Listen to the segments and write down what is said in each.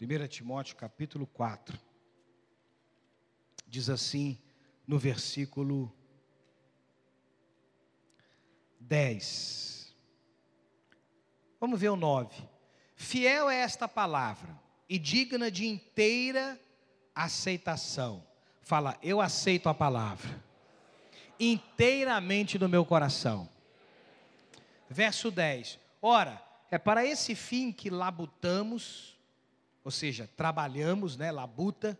1 Timóteo capítulo 4. Diz assim no versículo 10. Vamos ver o 9. Fiel é esta palavra e digna de inteira aceitação. Fala, eu aceito a palavra inteiramente no meu coração. Verso 10. Ora, é para esse fim que labutamos, ou seja, trabalhamos, né, labuta,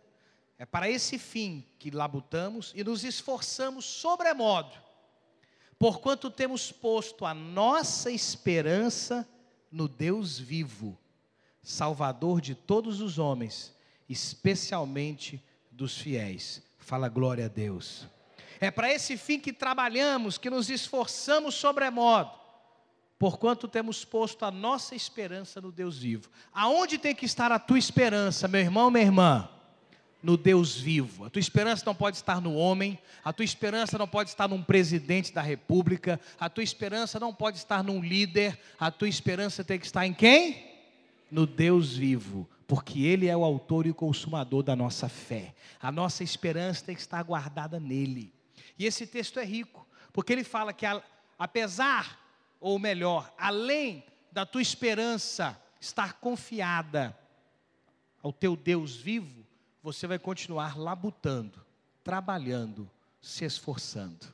é para esse fim que labutamos e nos esforçamos sobremodo, porquanto temos posto a nossa esperança no Deus vivo, Salvador de todos os homens, especialmente dos fiéis. Fala glória a Deus. É para esse fim que trabalhamos, que nos esforçamos sobremodo, porquanto temos posto a nossa esperança no Deus vivo. Aonde tem que estar a tua esperança, meu irmão, minha irmã? No Deus vivo. A tua esperança não pode estar no homem, a tua esperança não pode estar num presidente da república, a tua esperança não pode estar num líder, a tua esperança tem que estar em quem? No Deus vivo, porque Ele é o autor e o consumador da nossa fé. A nossa esperança tem que estar guardada nele. E esse texto é rico, porque ele fala que apesar, ou melhor, além da tua esperança estar confiada ao teu Deus vivo, você vai continuar labutando, trabalhando, se esforçando.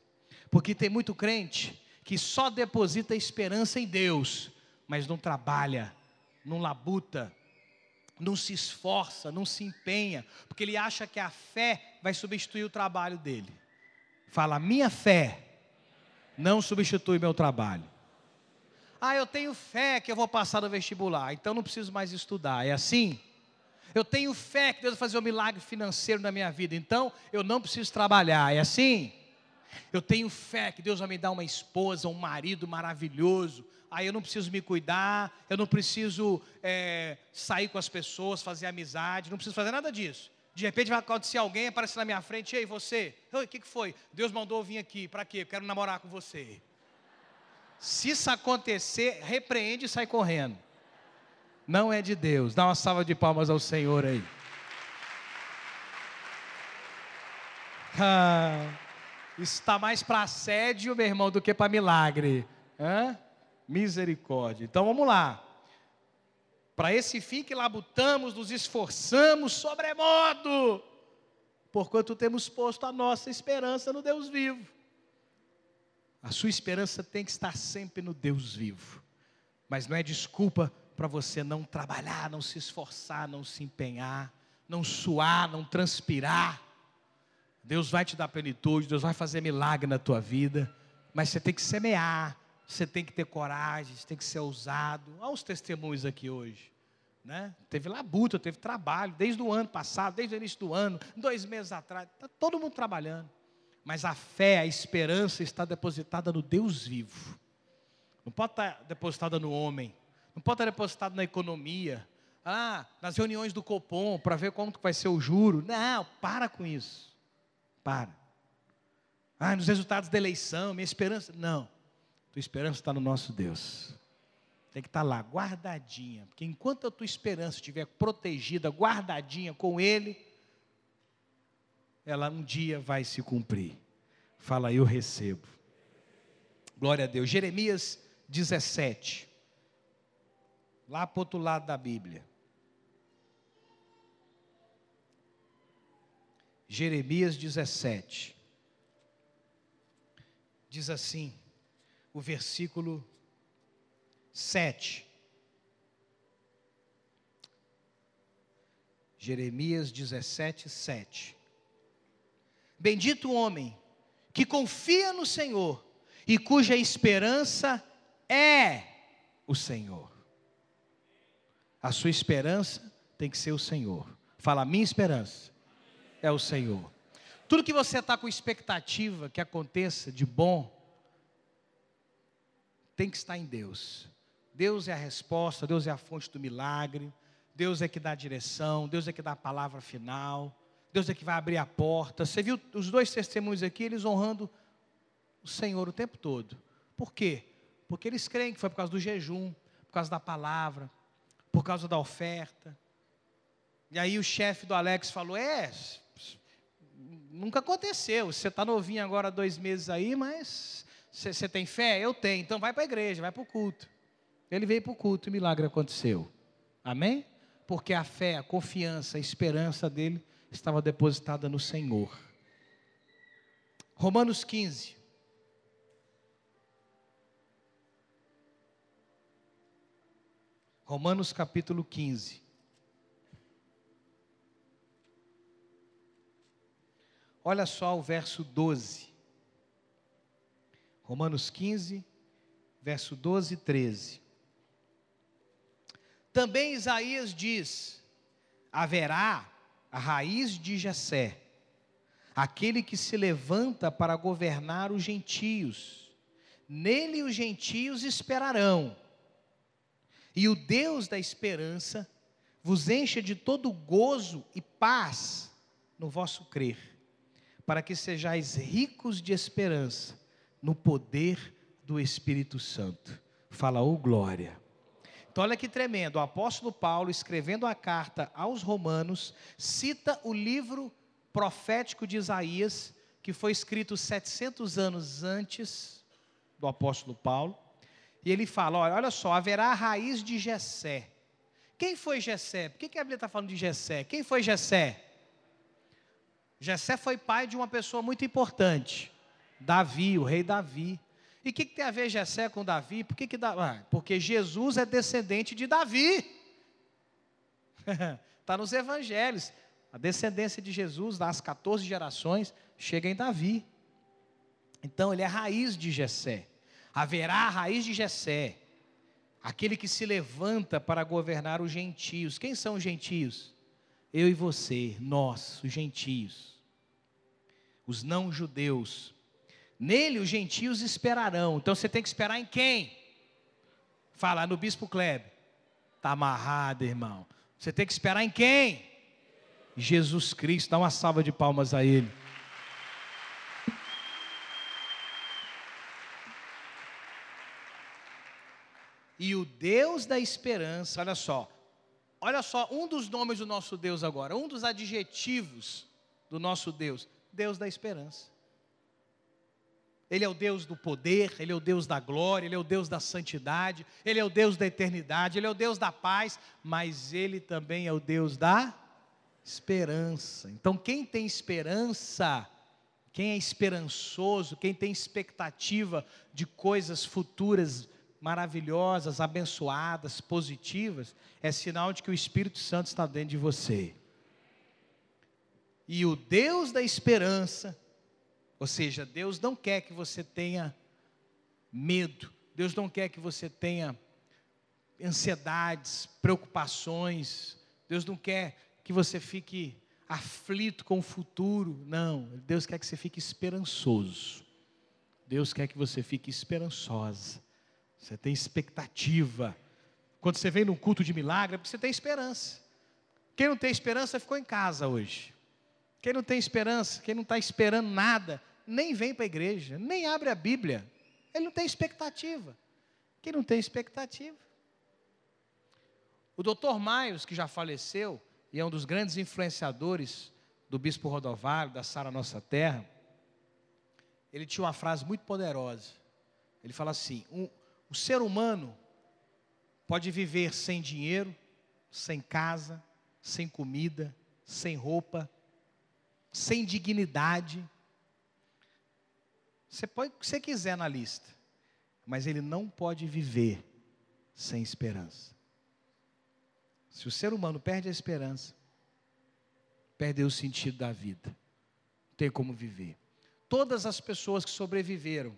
Porque tem muito crente que só deposita esperança em Deus, mas não trabalha, não labuta, não se esforça, não se empenha, porque ele acha que a fé vai substituir o trabalho dele. Fala, minha fé não substitui meu trabalho. Ah, eu tenho fé que eu vou passar no vestibular, então não preciso mais estudar. É assim? Eu tenho fé que Deus vai fazer um milagre financeiro na minha vida, então eu não preciso trabalhar. É assim? Eu tenho fé que Deus vai me dar uma esposa, um marido maravilhoso. Aí eu não preciso me cuidar, eu não preciso é, sair com as pessoas, fazer amizade, não preciso fazer nada disso. De repente vai acontecer alguém, aparece na minha frente, ei, você, o que, que foi? Deus mandou eu vir aqui, para quê? Eu quero namorar com você. Se isso acontecer, repreende e sai correndo. Não é de Deus. Dá uma salva de palmas ao Senhor aí. Ah, está mais para assédio, meu irmão, do que para milagre. Hã? Misericórdia. Então vamos lá. Para esse fim que labutamos, nos esforçamos sobremodo, porquanto temos posto a nossa esperança no Deus vivo. A sua esperança tem que estar sempre no Deus vivo, mas não é desculpa para você não trabalhar, não se esforçar, não se empenhar, não suar, não transpirar. Deus vai te dar plenitude, Deus vai fazer milagre na tua vida, mas você tem que semear, você tem que ter coragem, você tem que ser ousado. Olha os testemunhos aqui hoje. Né? Teve labuta, teve trabalho, desde o ano passado, desde o início do ano, dois meses atrás, está todo mundo trabalhando. Mas a fé, a esperança está depositada no Deus vivo. Não pode estar depositada no homem, não pode estar depositada na economia, ah, nas reuniões do Copom, para ver como vai ser o juro. Não, para com isso. Para. Ah, nos resultados da eleição, minha esperança. Não. Tua esperança está no nosso Deus. Tem que estar lá, guardadinha. Porque enquanto a tua esperança estiver protegida, guardadinha com Ele, ela um dia vai se cumprir. Fala, eu recebo. Glória a Deus. Jeremias 17. Lá para o outro lado da Bíblia. Jeremias 17. Diz assim: o versículo 7. Jeremias 17, 7. Bendito o homem que confia no Senhor e cuja esperança é o Senhor. A sua esperança tem que ser o Senhor. Fala, minha esperança é o Senhor. Tudo que você está com expectativa que aconteça de bom, tem que estar em Deus. Deus é a resposta, Deus é a fonte do milagre, Deus é que dá a direção, Deus é que dá a palavra final, Deus é que vai abrir a porta. Você viu os dois testemunhos aqui, eles honrando o Senhor o tempo todo. Por quê? Porque eles creem que foi por causa do jejum, por causa da palavra, por causa da oferta. E aí o chefe do Alex falou: É, nunca aconteceu. Você está novinho agora, dois meses aí, mas você tem fé? Eu tenho. Então vai para a igreja, vai para o culto. Ele veio para o culto e o milagre aconteceu. Amém? Porque a fé, a confiança, a esperança dele estava depositada no Senhor. Romanos 15. Romanos capítulo 15. Olha só o verso 12. Romanos 15, verso 12 e 13. Também Isaías diz: haverá a raiz de Jessé, aquele que se levanta para governar os gentios. Nele os gentios esperarão. E o Deus da esperança vos encha de todo gozo e paz no vosso crer, para que sejais ricos de esperança no poder do Espírito Santo. Fala, ô oh, glória. Então, olha que tremendo. O apóstolo Paulo, escrevendo a carta aos Romanos, cita o livro profético de Isaías, que foi escrito 700 anos antes do apóstolo Paulo. E ele fala: olha, olha só, haverá a raiz de Jessé. Quem foi Jessé? Por que, a Bíblia está falando de Jessé? Quem foi Jessé? Jessé foi pai de uma pessoa muito importante, Davi, o rei Davi. E o que, que, tem a ver Jessé com Davi? Por que que ah, porque Jesus é descendente de Davi. Está nos evangelhos. A descendência de Jesus, das 14 gerações, chega em Davi. Então ele é raiz de Jessé. Haverá a raiz de Jessé, aquele que se levanta para governar os gentios. Quem são os gentios? Eu e você, nós, os gentios. Os não judeus, Nele os gentios esperarão. Então você tem que esperar em quem? Fala no bispo Kleber. Está amarrado, irmão. Você tem que esperar em quem? Jesus Cristo. Dá uma salva de palmas a Ele. E o Deus da esperança, olha só, olha só, um dos nomes do nosso Deus agora, um dos adjetivos do nosso Deus, Deus da esperança. Ele é o Deus do poder, Ele é o Deus da glória, Ele é o Deus da santidade, Ele é o Deus da eternidade, Ele é o Deus da paz, mas Ele também é o Deus da esperança. Então, quem tem esperança, quem é esperançoso, quem tem expectativa de coisas futuras maravilhosas, abençoadas, positivas, é sinal de que o Espírito Santo está dentro de você. E o Deus da esperança ou seja, Deus não quer que você tenha medo, Deus não quer que você tenha ansiedades, preocupações, Deus não quer que você fique aflito com o futuro, não, Deus quer que você fique esperançoso, Deus quer que você fique esperançosa, você tem expectativa, quando você vem num culto de milagre, é porque você tem esperança, quem não tem esperança ficou em casa hoje, quem não tem esperança, quem não está esperando nada, nem vem para a igreja, nem abre a Bíblia. Ele não tem expectativa. Quem não tem expectativa? O doutor Maios, que já faleceu, e é um dos grandes influenciadores do Bispo Rodovalho, da Sara Nossa Terra, ele tinha uma frase muito poderosa. Ele fala assim: um, o ser humano pode viver sem dinheiro, sem casa, sem comida, sem roupa, sem dignidade, você põe o que você quiser na lista, mas ele não pode viver sem esperança. Se o ser humano perde a esperança, perdeu o sentido da vida, não tem como viver. Todas as pessoas que sobreviveram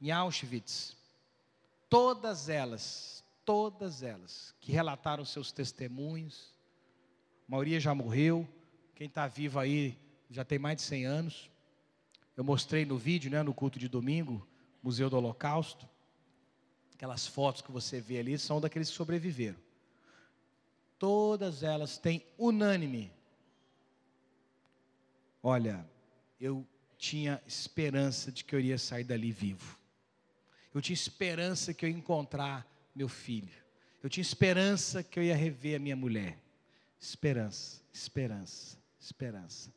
em Auschwitz, todas elas, todas elas que relataram seus testemunhos, a maioria já morreu, quem está vivo aí já tem mais de 100 anos. Eu mostrei no vídeo, né, no culto de domingo, Museu do Holocausto. Aquelas fotos que você vê ali são daqueles que sobreviveram. Todas elas têm unânime. Olha, eu tinha esperança de que eu iria sair dali vivo. Eu tinha esperança que eu ia encontrar meu filho. Eu tinha esperança que eu ia rever a minha mulher. Esperança, esperança, esperança.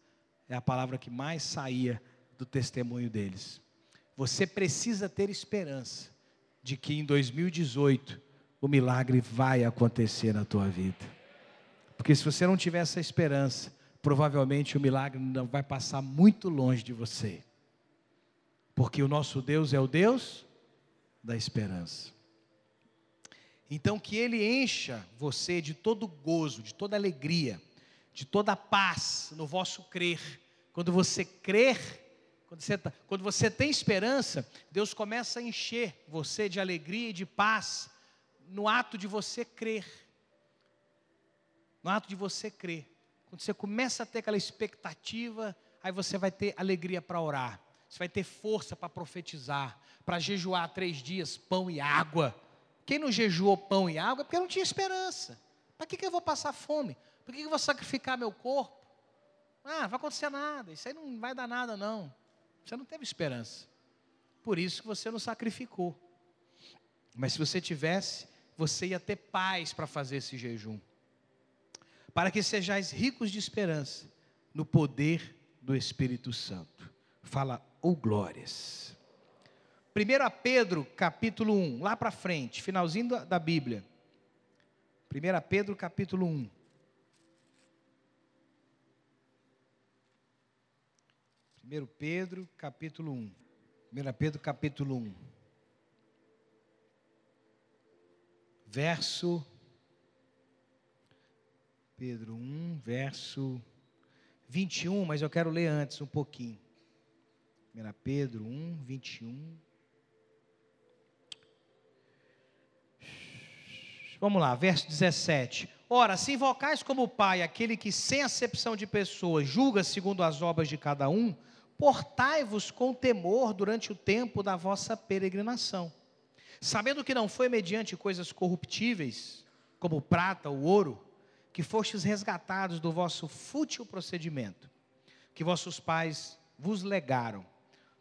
É a palavra que mais saía do testemunho deles. Você precisa ter esperança de que em 2018 o milagre vai acontecer na tua vida. Porque se você não tiver essa esperança, provavelmente o milagre não vai passar muito longe de você. Porque o nosso Deus é o Deus da esperança. Então, que Ele encha você de todo gozo, de toda alegria, de toda paz no vosso crer. Quando você crer, quando você, tá, quando você tem esperança, Deus começa a encher você de alegria e de paz no ato de você crer. No ato de você crer. Quando você começa a ter aquela expectativa, aí você vai ter alegria para orar, você vai ter força para profetizar, para jejuar três dias, pão e água quem não jejuou pão e água é porque não tinha esperança. Para que, que eu vou passar fome? Por que, que eu vou sacrificar meu corpo? Ah, vai acontecer nada, isso aí não vai dar nada, não. Você não teve esperança. Por isso que você não sacrificou. Mas se você tivesse, você ia ter paz para fazer esse jejum. Para que sejais ricos de esperança no poder do Espírito Santo. Fala, ou oh, glórias. 1 Pedro, capítulo 1, lá para frente, finalzinho da, Bíblia. 1 Pedro, capítulo 1. Primeiro Pedro, capítulo 1. 1 Pedro, capítulo 1. Verso Pedro 1, verso 21, mas eu quero ler antes um pouquinho. 1 Pedro 1, 21. Vamos lá, verso 17. Ora, se invocais como Pai aquele que, sem acepção de pessoas, julga segundo as obras de cada um, portai-vos com temor durante o tempo da vossa peregrinação, sabendo que não foi mediante coisas corruptíveis, como prata ou ouro, que fostes resgatados do vosso fútil procedimento, que vossos pais vos legaram,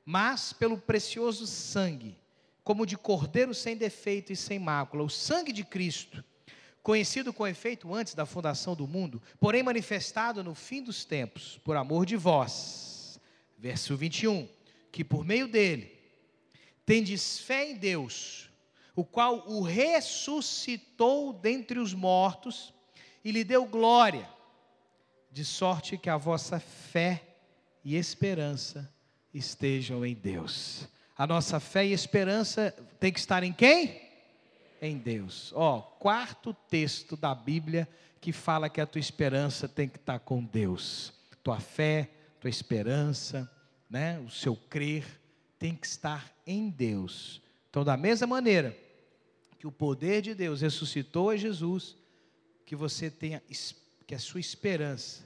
mas pelo precioso sangue como de cordeiro sem defeito e sem mácula, o sangue de Cristo, conhecido com efeito antes da fundação do mundo, porém manifestado no fim dos tempos, por amor de vós. Verso 21, que por meio dele tendes fé em Deus, o qual o ressuscitou dentre os mortos e lhe deu glória, de sorte que a vossa fé e esperança estejam em Deus. A nossa fé e esperança tem que estar em quem? Em Deus. Ó, quarto texto da Bíblia que fala que a tua esperança tem que estar com Deus. Tua fé, tua esperança, né, o seu crer tem que estar em Deus. Então, da mesma maneira que o poder de Deus ressuscitou a Jesus, que você tenha que a sua esperança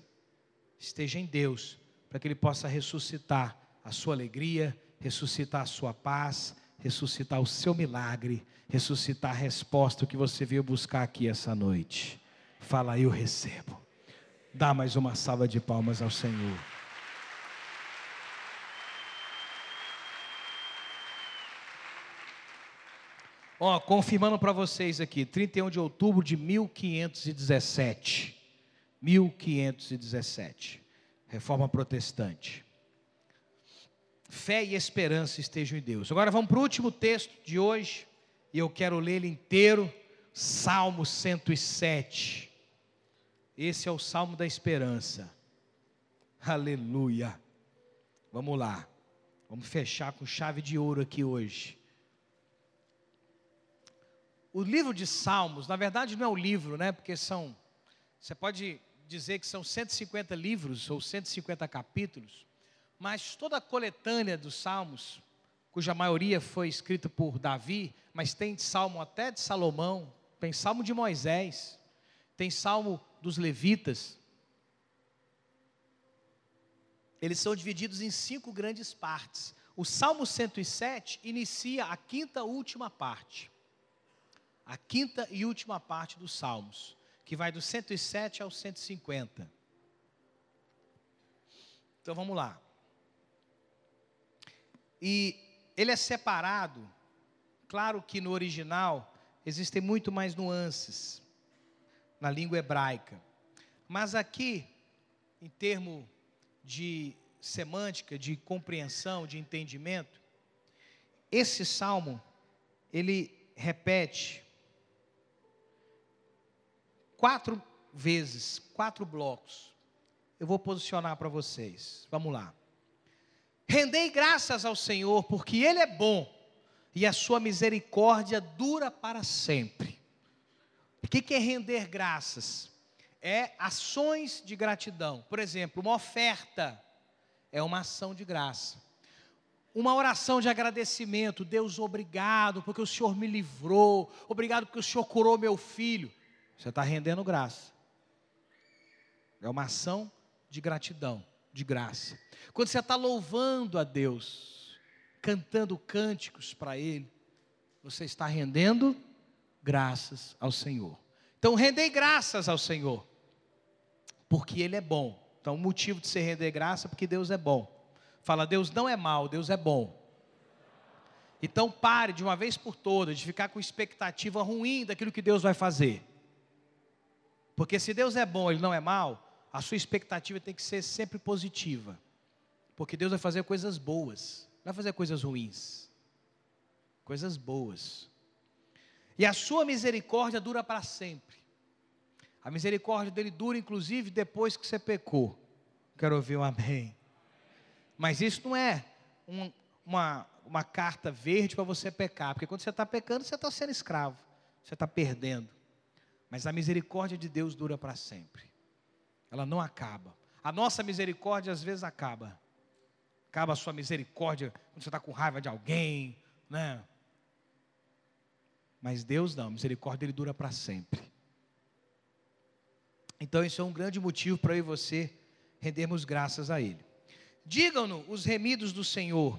esteja em Deus, para que ele possa ressuscitar a sua alegria, ressuscitar a sua paz, ressuscitar o seu milagre, ressuscitar a resposta que você veio buscar aqui essa noite. Fala, eu recebo. Dá mais uma salva de palmas ao Senhor. Ó, confirmando para vocês aqui, 31 de outubro de 1517. 1517. Reforma protestante fé e esperança estejam em Deus. Agora vamos para o último texto de hoje, e eu quero ler ele inteiro, Salmo 107. Esse é o Salmo da esperança. Aleluia. Vamos lá. Vamos fechar com chave de ouro aqui hoje. O livro de Salmos, na verdade não é o livro, né? Porque são você pode dizer que são 150 livros ou 150 capítulos. Mas toda a coletânea dos salmos, cuja maioria foi escrita por Davi, mas tem salmo até de Salomão, tem salmo de Moisés, tem salmo dos levitas. Eles são divididos em cinco grandes partes. O Salmo 107 inicia a quinta última parte. A quinta e última parte dos Salmos, que vai do 107 ao 150. Então vamos lá. E ele é separado, claro que no original existem muito mais nuances na língua hebraica, Mas aqui, em termo de semântica, de compreensão, de entendimento, esse salmo, ele repete quatro vezes, quatro blocos. Eu vou posicionar para vocês. Vamos lá. Rendei graças ao Senhor, porque Ele é bom e a sua misericórdia dura para sempre. O que é render graças? É ações de gratidão. Por exemplo, uma oferta é uma ação de graça. Uma oração de agradecimento, Deus, obrigado porque o Senhor me livrou, obrigado porque o Senhor curou meu filho. Você está rendendo graça. É uma ação de gratidão, de graça. Quando você está louvando a Deus, cantando cânticos para Ele, você está rendendo graças ao Senhor. Então, rendei graças ao Senhor, porque Ele é bom. Então, o motivo de se render graça é porque Deus é bom. Fala, Deus não é mal, Deus é bom. Então, pare de uma vez por todas de ficar com expectativa ruim daquilo que Deus vai fazer. Porque se Deus é bom, Ele não é mal, a sua expectativa tem que ser sempre positiva. Porque Deus vai fazer coisas boas, não vai fazer coisas ruins. Coisas boas. E a sua misericórdia dura para sempre. A misericórdia dele dura, inclusive, depois que você pecou. Quero ouvir um amém. Mas isso não é um, uma, uma carta verde para você pecar, porque quando você está pecando, você está sendo escravo, você está perdendo. Mas a misericórdia de Deus dura para sempre ela não acaba. A nossa misericórdia às vezes acaba. Acaba a sua misericórdia quando você está com raiva de alguém, né? Mas Deus não, a misericórdia dele dura para sempre. Então, isso é um grande motivo para eu e você rendermos graças a Ele. Digam-no os remidos do Senhor,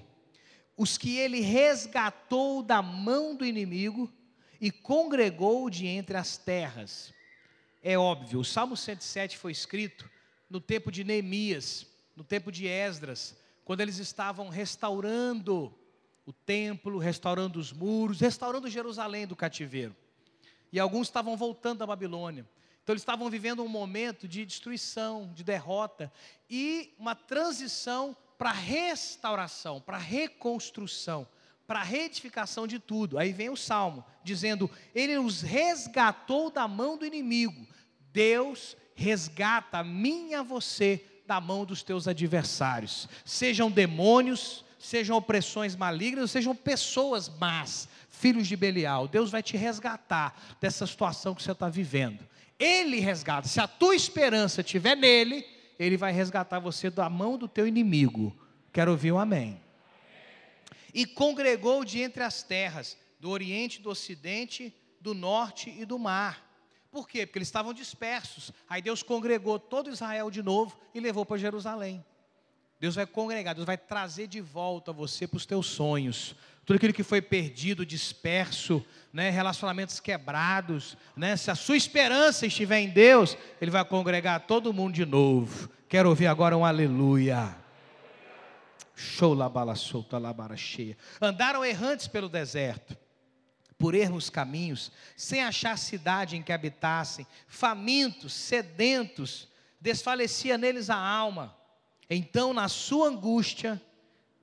os que Ele resgatou da mão do inimigo e congregou de entre as terras é óbvio. O Salmo 107 foi escrito no tempo de Neemias, no tempo de Esdras, quando eles estavam restaurando o templo, restaurando os muros, restaurando Jerusalém do cativeiro. E alguns estavam voltando da Babilônia. Então eles estavam vivendo um momento de destruição, de derrota e uma transição para restauração, para reconstrução, para reedificação de tudo. Aí vem o salmo dizendo: Ele os resgatou da mão do inimigo, Deus resgata a mim e a você da mão dos teus adversários, sejam demônios, sejam opressões malignas, sejam pessoas más, filhos de Belial. Deus vai te resgatar dessa situação que você está vivendo. Ele resgata. Se a tua esperança estiver nele, ele vai resgatar você da mão do teu inimigo. Quero ouvir um amém. E congregou de entre as terras, do oriente, do ocidente, do norte e do mar por quê? Porque eles estavam dispersos. Aí Deus congregou todo Israel de novo e levou para Jerusalém. Deus vai congregar, Deus vai trazer de volta você para os teus sonhos. Tudo aquilo que foi perdido, disperso, né, relacionamentos quebrados, né, se a sua esperança estiver em Deus, Ele vai congregar todo mundo de novo. Quero ouvir agora um aleluia. Cheia. Andaram errantes pelo deserto por erros caminhos, sem achar cidade em que habitassem, famintos, sedentos, desfalecia neles a alma. Então, na sua angústia,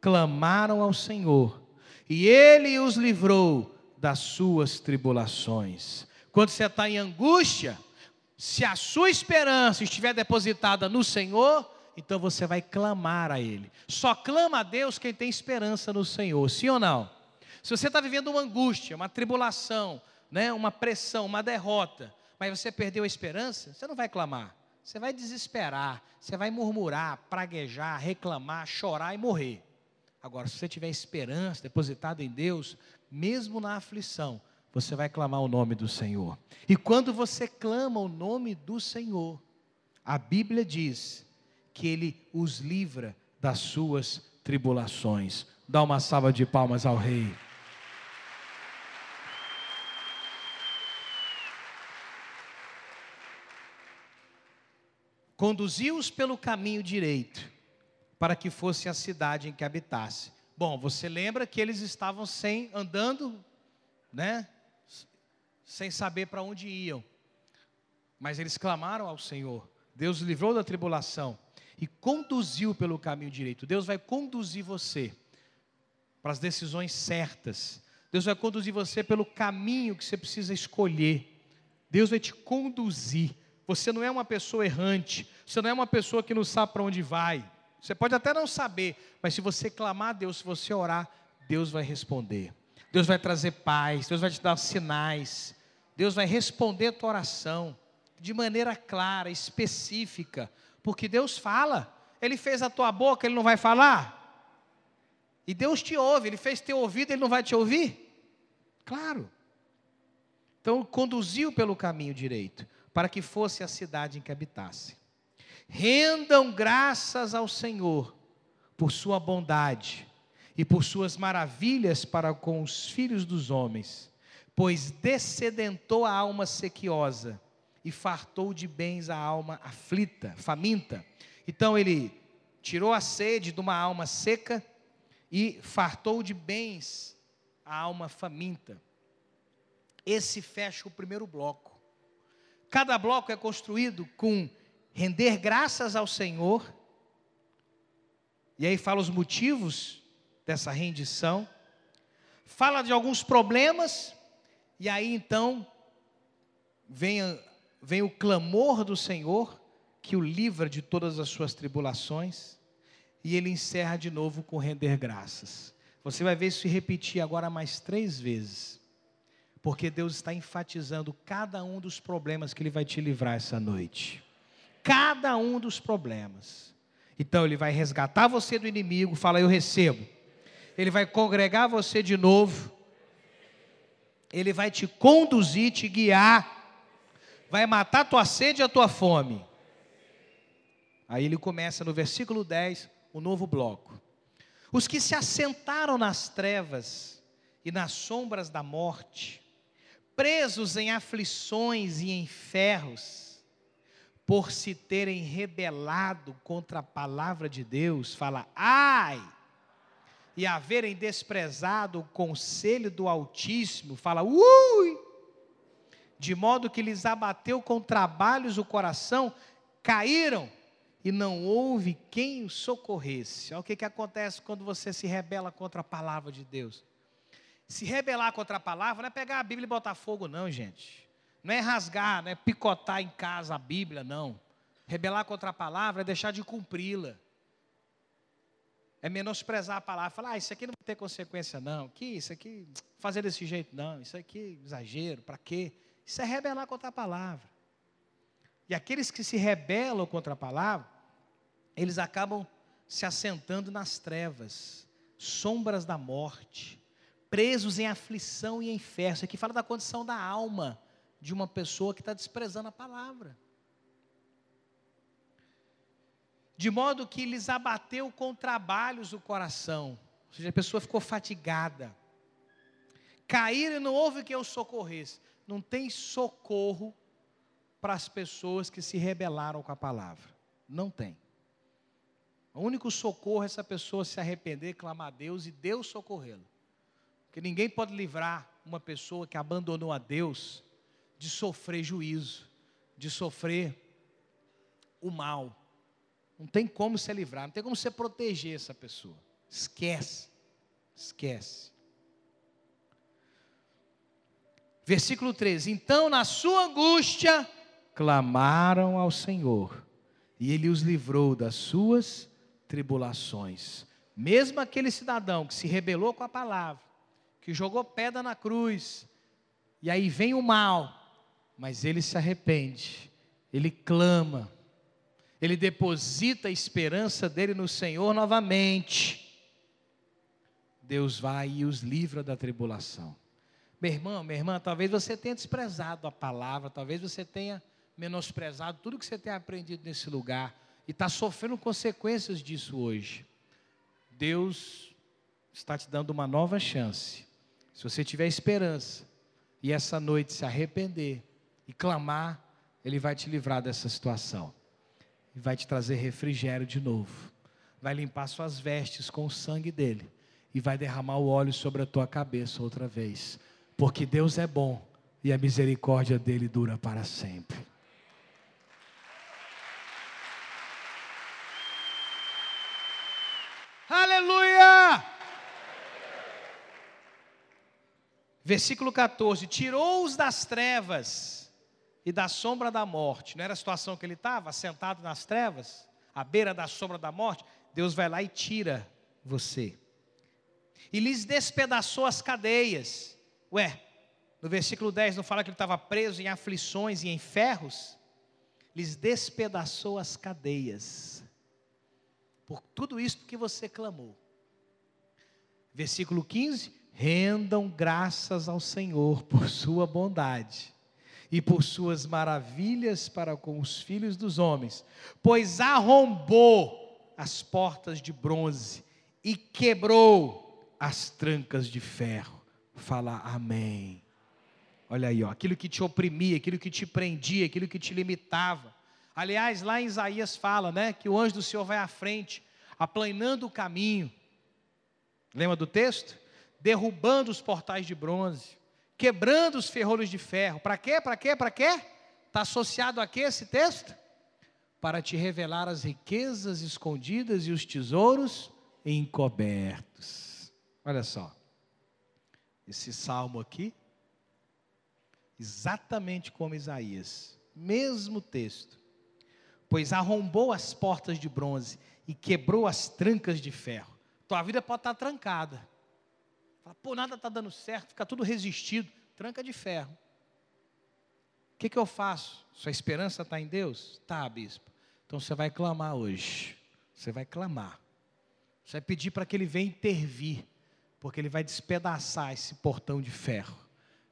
clamaram ao Senhor, e Ele os livrou das suas tribulações. Quando você está em angústia, se a sua esperança estiver depositada no Senhor, então você vai clamar a Ele. Só clama a Deus quem tem esperança no Senhor, sim ou não? Se você está vivendo uma angústia, uma tribulação, né, uma pressão, uma derrota, mas você perdeu a esperança, você não vai clamar. Você vai desesperar, você vai murmurar, praguejar, reclamar, chorar e morrer. Agora, se você tiver esperança depositada em Deus, mesmo na aflição, você vai clamar o nome do Senhor. E quando você clama o nome do Senhor, a Bíblia diz que Ele os livra das suas tribulações. Dá uma salva de palmas ao Rei. conduziu-os pelo caminho direito, para que fosse a cidade em que habitasse. Bom, você lembra que eles estavam sem andando, né? Sem saber para onde iam. Mas eles clamaram ao Senhor. Deus livrou da tribulação e conduziu pelo caminho direito. Deus vai conduzir você para as decisões certas. Deus vai conduzir você pelo caminho que você precisa escolher. Deus vai te conduzir. Você não é uma pessoa errante, você não é uma pessoa que não sabe para onde vai. Você pode até não saber, mas se você clamar a Deus, se você orar, Deus vai responder. Deus vai trazer paz, Deus vai te dar sinais. Deus vai responder a tua oração de maneira clara, específica, porque Deus fala. Ele fez a tua boca, ele não vai falar? E Deus te ouve, ele fez teu ouvido, ele não vai te ouvir? Claro. Então conduziu pelo caminho direito, para que fosse a cidade em que habitasse. Rendam graças ao Senhor por sua bondade e por suas maravilhas para com os filhos dos homens, pois descedentou a alma sequiosa e fartou de bens a alma aflita, faminta. Então ele tirou a sede de uma alma seca e fartou de bens a alma faminta. Esse fecha o primeiro bloco. Cada bloco é construído com render graças ao Senhor. E aí fala os motivos dessa rendição. Fala de alguns problemas. E aí então vem, vem o clamor do Senhor, que o livra de todas as suas tribulações. E ele encerra de novo com render graças. Você vai ver isso se repetir agora mais três vezes. Porque Deus está enfatizando cada um dos problemas que Ele vai te livrar essa noite cada um dos problemas. Então ele vai resgatar você do inimigo, fala eu recebo. Ele vai congregar você de novo. Ele vai te conduzir, te guiar. Vai matar tua sede e a tua fome. Aí ele começa no versículo 10, o novo bloco. Os que se assentaram nas trevas e nas sombras da morte, presos em aflições e em ferros, por se terem rebelado contra a palavra de Deus, fala, ai, e haverem desprezado o conselho do Altíssimo, fala, ui, de modo que lhes abateu com trabalhos o coração, caíram e não houve quem o socorresse. Olha o que, que acontece quando você se rebela contra a palavra de Deus. Se rebelar contra a palavra não é pegar a Bíblia e botar fogo, não, gente. Não é rasgar, não é picotar em casa a Bíblia, não. Rebelar contra a palavra é deixar de cumpri-la. É menosprezar a palavra, falar, ah, isso aqui não vai ter consequência, não. Que isso aqui, fazer desse jeito, não. Isso aqui, exagero, para quê? Isso é rebelar contra a palavra. E aqueles que se rebelam contra a palavra, eles acabam se assentando nas trevas, sombras da morte, presos em aflição e em ferro. Isso aqui fala da condição da alma de uma pessoa que está desprezando a palavra. De modo que lhes abateu com trabalhos o coração, ou seja, a pessoa ficou fatigada. Caíram e não houve que eu socorresse. Não tem socorro para as pessoas que se rebelaram com a palavra. Não tem. O único socorro é essa pessoa se arrepender, clamar a Deus e Deus socorrê-la. Porque ninguém pode livrar uma pessoa que abandonou a Deus de sofrer juízo, de sofrer o mal. Não tem como se livrar, não tem como você proteger essa pessoa. Esquece. Esquece. Versículo 13: Então, na sua angústia, clamaram ao Senhor, e ele os livrou das suas tribulações. Mesmo aquele cidadão que se rebelou com a palavra, que jogou pedra na cruz, e aí vem o mal, mas ele se arrepende, ele clama, ele deposita a esperança dele no Senhor novamente. Deus vai e os livra da tribulação. Meu irmão, minha irmã, talvez você tenha desprezado a palavra, talvez você tenha menosprezado tudo que você tem aprendido nesse lugar e está sofrendo consequências disso hoje. Deus está te dando uma nova chance. Se você tiver esperança e essa noite se arrepender, e clamar, Ele vai te livrar dessa situação. E vai te trazer refrigério de novo. Vai limpar suas vestes com o sangue dele. E vai derramar o óleo sobre a tua cabeça outra vez porque Deus é bom e a misericórdia dele dura para sempre. Aleluia! Versículo 14: Tirou-os das trevas e da sombra da morte. Não era a situação que ele estava, sentado nas trevas, à beira da sombra da morte? Deus vai lá e tira você. E lhes despedaçou as cadeias Ué, no versículo 10 não fala que ele estava preso em aflições e em ferros? Lhes despedaçou as cadeias. Por tudo isso que você clamou. Versículo 15: Rendam graças ao Senhor por sua bondade e por suas maravilhas para com os filhos dos homens, pois arrombou as portas de bronze e quebrou as trancas de ferro. Fala amém. Olha aí, ó, aquilo que te oprimia, aquilo que te prendia, aquilo que te limitava. Aliás, lá em Isaías fala, né, que o anjo do Senhor vai à frente, aplanando o caminho. Lembra do texto? Derrubando os portais de bronze, quebrando os ferrolhos de ferro. Para quê? Para quê? Para quê? Está associado a quê esse texto? Para te revelar as riquezas escondidas e os tesouros encobertos. Olha só. Esse salmo aqui, exatamente como Isaías, mesmo texto. Pois arrombou as portas de bronze e quebrou as trancas de ferro. Tua vida pode estar trancada. Fala, pô, nada está dando certo, fica tudo resistido. Tranca de ferro. O que, que eu faço? Sua esperança está em Deus? Tá, bispo. Então você vai clamar hoje. Você vai clamar. Você vai pedir para que Ele venha intervir. Porque Ele vai despedaçar esse portão de ferro.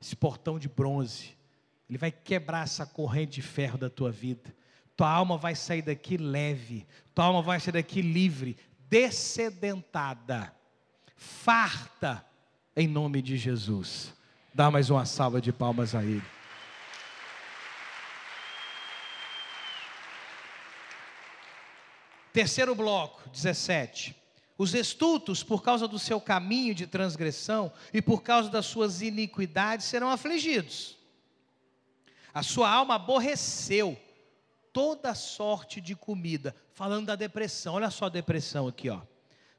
Esse portão de bronze. Ele vai quebrar essa corrente de ferro da tua vida. Tua alma vai sair daqui leve, tua alma vai sair daqui livre, descedentada, farta, em nome de Jesus. Dá mais uma salva de palmas a Ele. Terceiro bloco, 17. Os estultos, por causa do seu caminho de transgressão e por causa das suas iniquidades, serão afligidos. A sua alma aborreceu toda sorte de comida. Falando da depressão, olha só a depressão aqui, ó.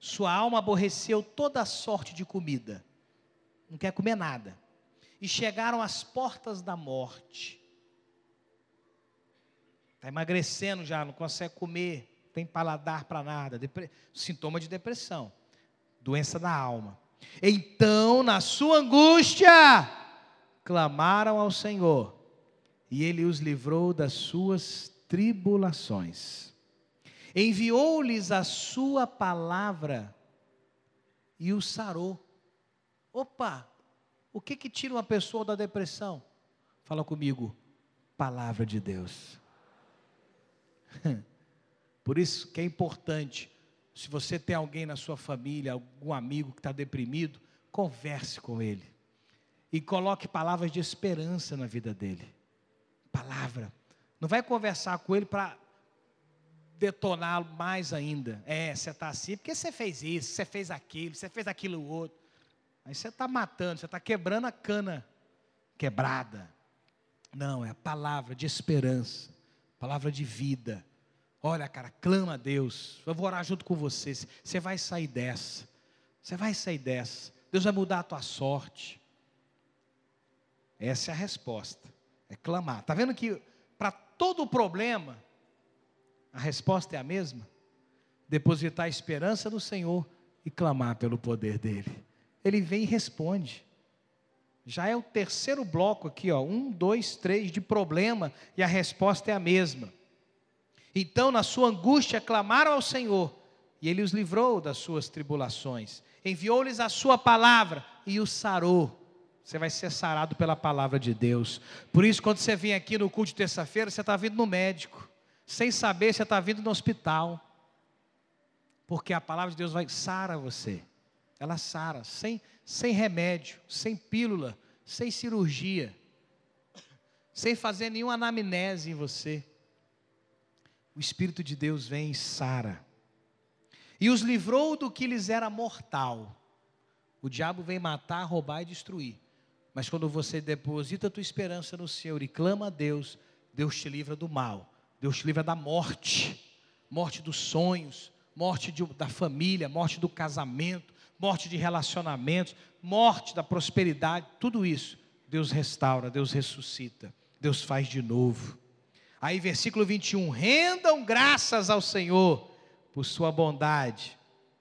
Sua alma aborreceu toda sorte de comida. Não quer comer nada. E chegaram às portas da morte. Está emagrecendo já, não consegue comer, tem paladar para nada. Depre... Sintoma de depressão, doença da alma. Então, na sua angústia, clamaram ao Senhor, e Ele os livrou das suas tribulações. Enviou-lhes a sua palavra e o sarou. Opa, o que que tira uma pessoa da depressão? Fala comigo, palavra de Deus. Por isso que é importante, se você tem alguém na sua família, algum amigo que está deprimido, converse com ele. E coloque palavras de esperança na vida dele. Palavra. Não vai conversar com ele para detoná-lo mais ainda. É, você está assim, porque você fez isso, você fez aquilo, você fez aquilo outro. Aí você está matando, você está quebrando a cana quebrada. Não, é a palavra de esperança, palavra de vida. Olha, cara, clama a Deus. Eu vou orar junto com você. Você vai sair dessa. Você vai sair dessa. Deus vai mudar a tua sorte. Essa é a resposta. É clamar. Está vendo que para todo problema, a resposta é a mesma: depositar esperança no Senhor e clamar pelo poder dEle. Ele vem e responde. Já é o terceiro bloco aqui, ó, um, dois, três de problema e a resposta é a mesma. Então, na sua angústia, clamaram ao Senhor e Ele os livrou das suas tribulações. Enviou-lhes a sua palavra e os sarou. Você vai ser sarado pela palavra de Deus. Por isso, quando você vem aqui no culto de terça-feira, você está vindo no médico. Sem saber, você está vindo no hospital. Porque a palavra de Deus vai sara você. Ela sara, sem, sem remédio, sem pílula, sem cirurgia, sem fazer nenhuma anamnese em você. O Espírito de Deus vem e sara. E os livrou do que lhes era mortal. O diabo vem matar, roubar e destruir. Mas quando você deposita a tua esperança no Senhor e clama a Deus, Deus te livra do mal, Deus te livra da morte, morte dos sonhos, morte de, da família, morte do casamento, morte de relacionamentos, morte da prosperidade, tudo isso, Deus restaura, Deus ressuscita, Deus faz de novo. Aí, versículo 21, rendam graças ao Senhor por sua bondade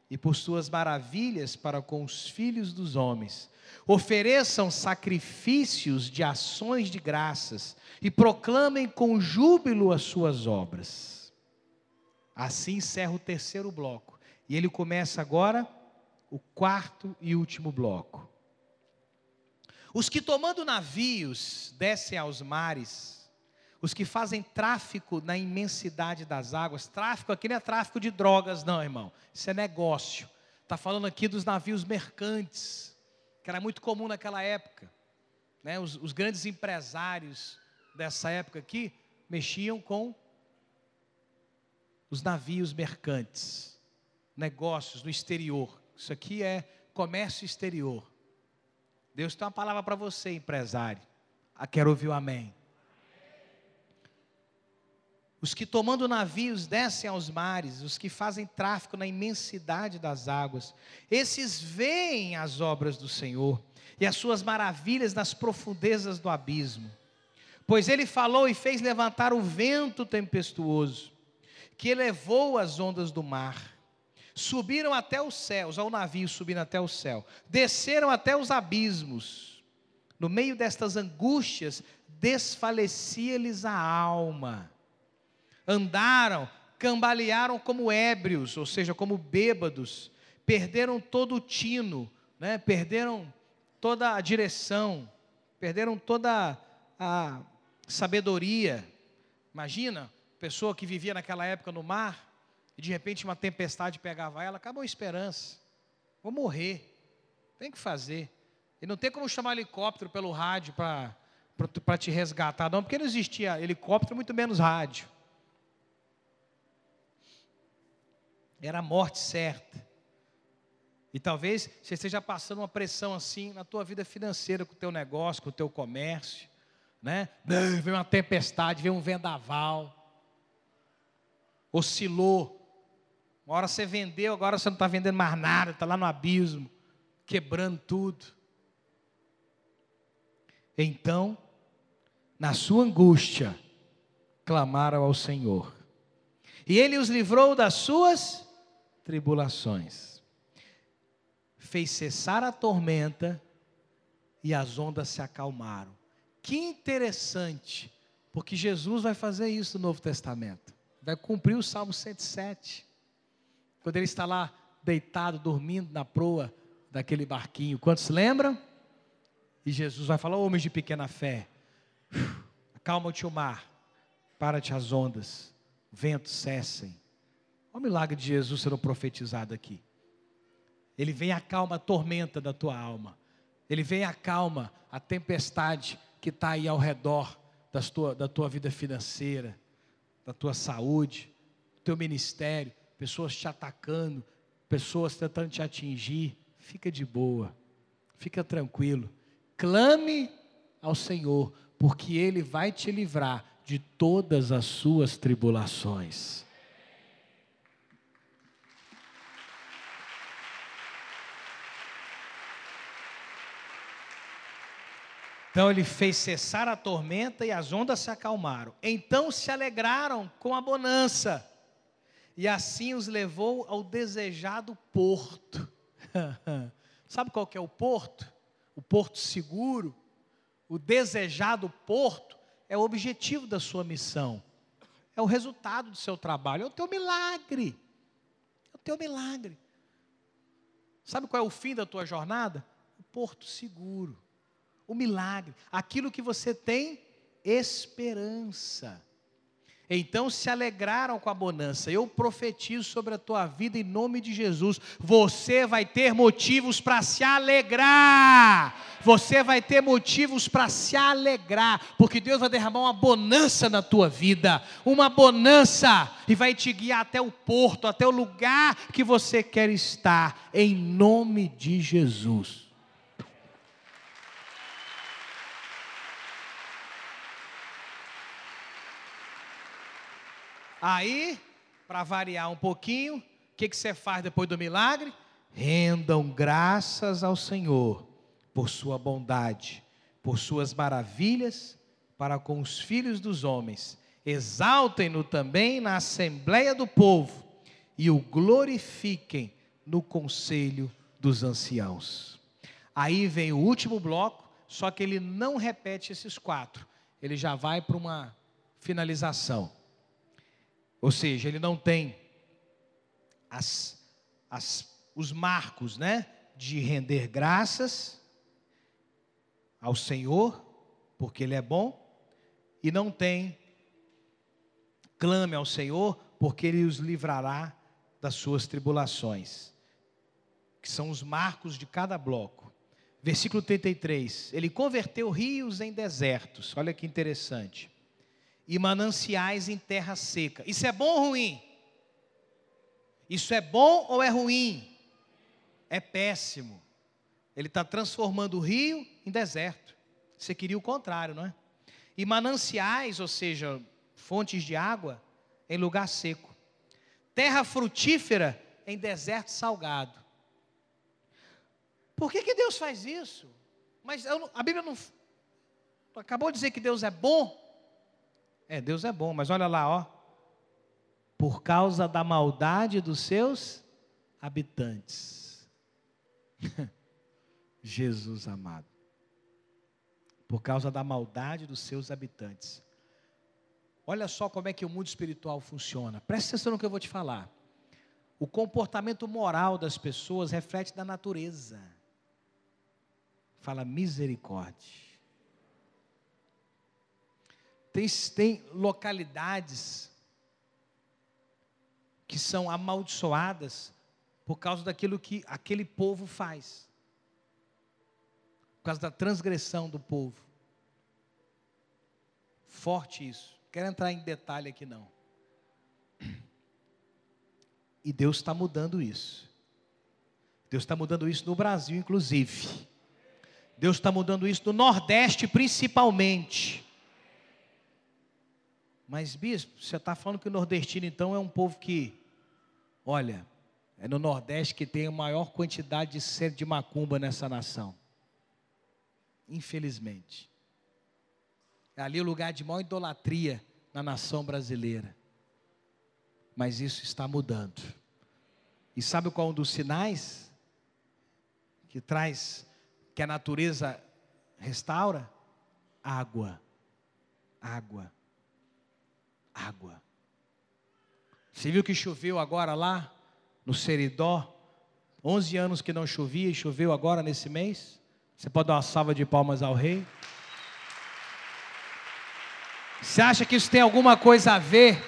e por suas maravilhas para com os filhos dos homens. Ofereçam sacrifícios de ações de graças e proclamem com júbilo as suas obras. Assim encerra o terceiro bloco. E ele começa agora o quarto e último bloco. Os que tomando navios descem aos mares, os que fazem tráfico na imensidade das águas, tráfico aqui não é tráfico de drogas, não, irmão, isso é negócio. Está falando aqui dos navios mercantes, que era muito comum naquela época. Né? Os, os grandes empresários dessa época aqui mexiam com os navios mercantes, negócios no exterior. Isso aqui é comércio exterior. Deus tem uma palavra para você, empresário. Ah, quero ouvir o amém. Os que tomando navios descem aos mares, os que fazem tráfico na imensidade das águas, esses veem as obras do Senhor e as suas maravilhas nas profundezas do abismo. Pois ele falou e fez levantar o vento tempestuoso, que elevou as ondas do mar subiram até os céus, ao navio subindo até o céu, desceram até os abismos. No meio destas angústias, desfalecia-lhes a alma. Andaram, cambalearam como ébrios, ou seja, como bêbados, perderam todo o tino, né? perderam toda a direção, perderam toda a sabedoria. Imagina, pessoa que vivia naquela época no mar, e de repente uma tempestade pegava ela, acabou a esperança. Vou morrer. Tem que fazer. E não tem como chamar helicóptero pelo rádio para te resgatar, não, porque não existia helicóptero, muito menos rádio. Era a morte certa. E talvez você esteja passando uma pressão assim na tua vida financeira, com o teu negócio, com o teu comércio, né? Vem uma tempestade, vem um vendaval, oscilou, uma hora você vendeu, agora você não está vendendo mais nada, está lá no abismo, quebrando tudo. Então, na sua angústia, clamaram ao Senhor. E Ele os livrou das suas tribulações. Fez cessar a tormenta e as ondas se acalmaram. Que interessante, porque Jesus vai fazer isso no Novo Testamento. Vai cumprir o Salmo 107 quando ele está lá deitado, dormindo na proa daquele barquinho. Quantos lembram? E Jesus vai falar: Homens de pequena fé, acalma-te o mar, para-te as ondas, ventos cessem. Olha o milagre de Jesus sendo profetizado aqui. Ele vem e acalma a tormenta da tua alma. Ele vem e acalma a tempestade que está aí ao redor das tua, da tua vida financeira, da tua saúde, do teu ministério pessoas te atacando, pessoas tentando te atingir, fica de boa, fica tranquilo. Clame ao Senhor, porque Ele vai te livrar de todas as suas tribulações. Então ele fez cessar a tormenta e as ondas se acalmaram. Então se alegraram com a bonança e assim os levou ao desejado porto. Sabe qual que é o porto? O porto seguro. O desejado porto é o objetivo da sua missão. É o resultado do seu trabalho, é o teu milagre. É o teu milagre. Sabe qual é o fim da tua jornada? O porto seguro. O milagre, aquilo que você tem esperança. Então se alegraram com a bonança. Eu profetizo sobre a tua vida em nome de Jesus. Você vai ter motivos para se alegrar. Você vai ter motivos para se alegrar, porque Deus vai derramar uma bonança na tua vida, uma bonança e vai te guiar até o porto, até o lugar que você quer estar em nome de Jesus. Aí, para variar um pouquinho, o que, que você faz depois do milagre? Rendam graças ao Senhor por sua bondade, por suas maravilhas para com os filhos dos homens. Exaltem-no também na assembleia do povo e o glorifiquem no conselho dos anciãos. Aí vem o último bloco, só que ele não repete esses quatro, ele já vai para uma finalização. Ou seja, ele não tem as, as, os marcos né, de render graças ao Senhor, porque Ele é bom, e não tem clame ao Senhor, porque Ele os livrará das suas tribulações, que são os marcos de cada bloco. Versículo 33: Ele converteu rios em desertos, olha que interessante, e mananciais em terra seca. Isso é bom ou ruim? Isso é bom ou é ruim? É péssimo. Ele está transformando o rio em deserto. Você queria o contrário, não é? E mananciais, ou seja, fontes de água, em lugar seco. Terra frutífera em deserto salgado. Por que, que Deus faz isso? Mas eu, a Bíblia não. Acabou de dizer que Deus é bom. É, Deus é bom, mas olha lá, ó. Por causa da maldade dos seus habitantes. Jesus amado. Por causa da maldade dos seus habitantes. Olha só como é que o mundo espiritual funciona. Presta atenção no que eu vou te falar. O comportamento moral das pessoas reflete da natureza. Fala misericórdia. Tem, tem localidades que são amaldiçoadas por causa daquilo que aquele povo faz, por causa da transgressão do povo. Forte isso quero entrar em detalhe aqui não. E Deus está mudando isso. Deus está mudando isso no Brasil, inclusive. Deus está mudando isso no Nordeste, principalmente. Mas, bispo, você está falando que o nordestino, então, é um povo que, olha, é no Nordeste que tem a maior quantidade de centro de macumba nessa nação. Infelizmente. É ali o lugar de maior idolatria na nação brasileira. Mas isso está mudando. E sabe qual é um dos sinais que traz que a natureza restaura? Água. Água. Água. Você viu que choveu agora lá no Seridó? 11 anos que não chovia e choveu agora nesse mês? Você pode dar uma salva de palmas ao rei? Você acha que isso tem alguma coisa a ver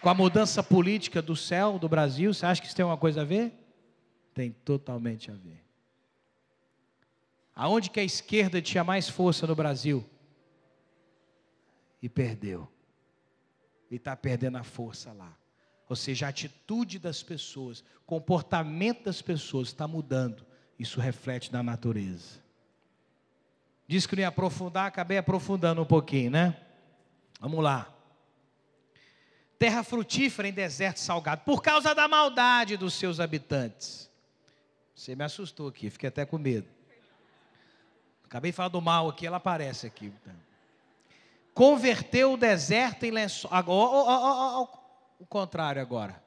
com a mudança política do céu do Brasil? Você acha que isso tem alguma coisa a ver? Tem totalmente a ver. Aonde que a esquerda tinha mais força no Brasil? E perdeu. E está perdendo a força lá. Ou seja, a atitude das pessoas, comportamento das pessoas está mudando. Isso reflete na natureza. Disse que não ia aprofundar, acabei aprofundando um pouquinho, né? Vamos lá. Terra frutífera em deserto salgado, por causa da maldade dos seus habitantes. Você me assustou aqui, fiquei até com medo. Acabei de falar do mal aqui, ela aparece aqui. Converteu o deserto em. Agora, o contrário agora.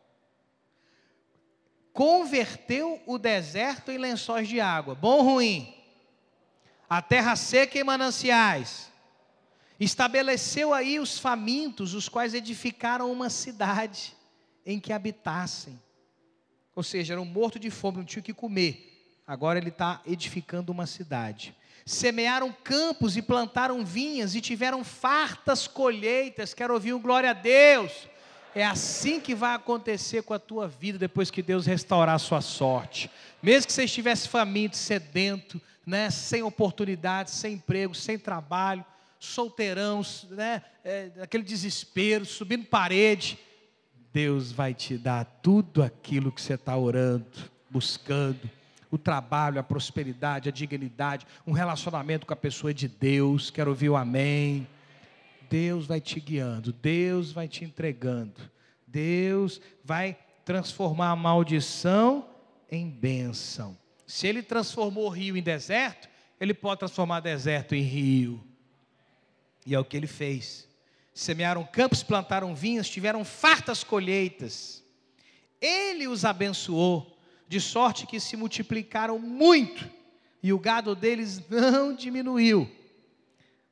Converteu o deserto em lençóis de água. Bom ou ruim? a terra seca e mananciais. Estabeleceu aí os famintos, os quais edificaram uma cidade em que habitassem. Ou seja, eram mortos de fome, não tinham o que comer. Agora ele está edificando uma cidade. Semearam campos e plantaram vinhas e tiveram fartas colheitas. Quero ouvir um glória a Deus. É assim que vai acontecer com a tua vida depois que Deus restaurar a sua sorte. Mesmo que você estivesse faminto, sedento, né, sem oportunidade, sem emprego, sem trabalho, solteirão, né, é, aquele desespero, subindo parede, Deus vai te dar tudo aquilo que você está orando, buscando, o trabalho, a prosperidade, a dignidade, um relacionamento com a pessoa de Deus, quero ouvir o amém. Deus vai te guiando, Deus vai te entregando, Deus vai transformar a maldição em bênção. Se ele transformou rio em deserto, ele pode transformar deserto em rio. E é o que ele fez. Semearam campos, plantaram vinhas, tiveram fartas colheitas. Ele os abençoou, de sorte que se multiplicaram muito, e o gado deles não diminuiu,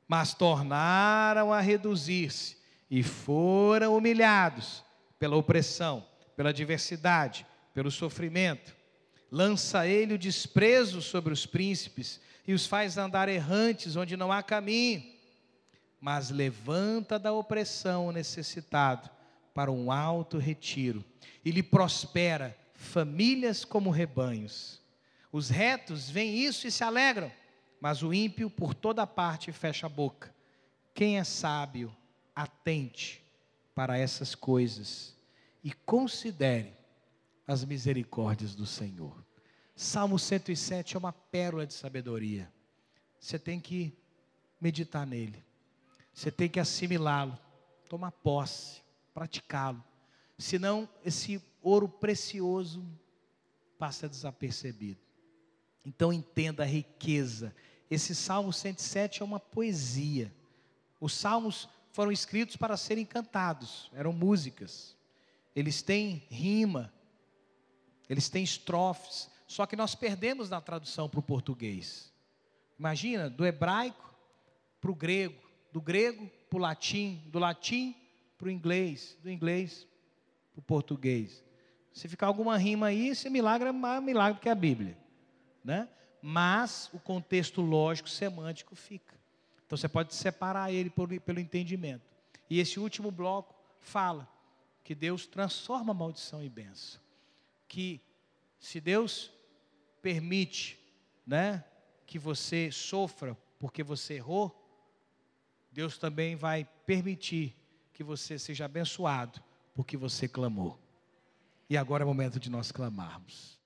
mas tornaram a reduzir-se e foram humilhados pela opressão, pela adversidade, pelo sofrimento. Lança ele o desprezo sobre os príncipes e os faz andar errantes onde não há caminho. Mas levanta da opressão o necessitado para um alto retiro e lhe prospera famílias como rebanhos. Os retos veem isso e se alegram, mas o ímpio por toda parte fecha a boca. Quem é sábio, atente para essas coisas e considere as misericórdias do Senhor. Salmo 107 é uma pérola de sabedoria. Você tem que meditar nele. Você tem que assimilá-lo, tomar posse, praticá-lo. Senão esse ouro precioso passa desapercebido. Então entenda a riqueza. Esse Salmo 107 é uma poesia. Os salmos foram escritos para serem cantados, eram músicas. Eles têm rima, eles têm estrofes, só que nós perdemos na tradução para o português. Imagina, do hebraico para o grego, do grego para o latim, do latim para o inglês, do inglês para o português. Se ficar alguma rima aí, esse milagre é mais milagre que a Bíblia. Né? Mas o contexto lógico, semântico fica. Então você pode separar ele por, pelo entendimento. E esse último bloco fala que Deus transforma maldição em bênção. Que se Deus permite, né, que você sofra porque você errou, Deus também vai permitir que você seja abençoado porque você clamou. E agora é o momento de nós clamarmos.